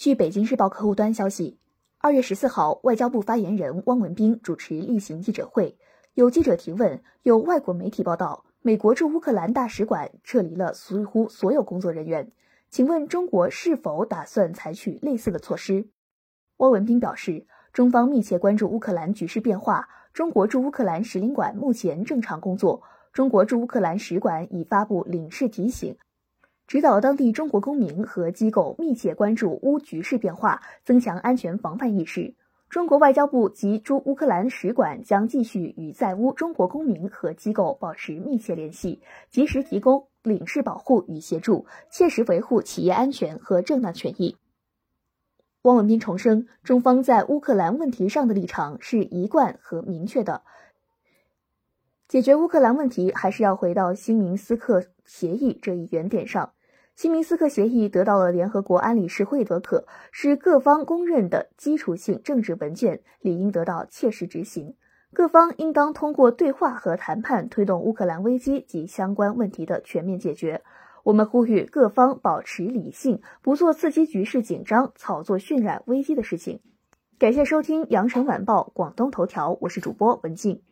据北京日报客户端消息，二月十四号，外交部发言人汪文斌主持例行记者会，有记者提问，有外国媒体报道，美国驻乌克兰大使馆撤离了几乎所有工作人员，请问中国是否打算采取类似的措施？汪文斌表示，中方密切关注乌克兰局势变化，中国驻乌克兰使领馆目前正常工作，中国驻乌克兰使馆已发布领事提醒。指导当地中国公民和机构密切关注乌局势变化，增强安全防范意识。中国外交部及驻乌克兰使馆将继续与在乌中国公民和机构保持密切联系，及时提供领事保护与协助，切实维护企业安全和正当权益。汪文斌重申，中方在乌克兰问题上的立场是一贯和明确的。解决乌克兰问题，还是要回到新明斯克协议这一原点上。新明斯克协议得到了联合国安理事会认可，是各方公认的基础性政治文件，理应得到切实执行。各方应当通过对话和谈判，推动乌克兰危机及相关问题的全面解决。我们呼吁各方保持理性，不做刺激局势紧张、炒作渲染危机的事情。感谢收听羊城晚报广东头条，我是主播文静。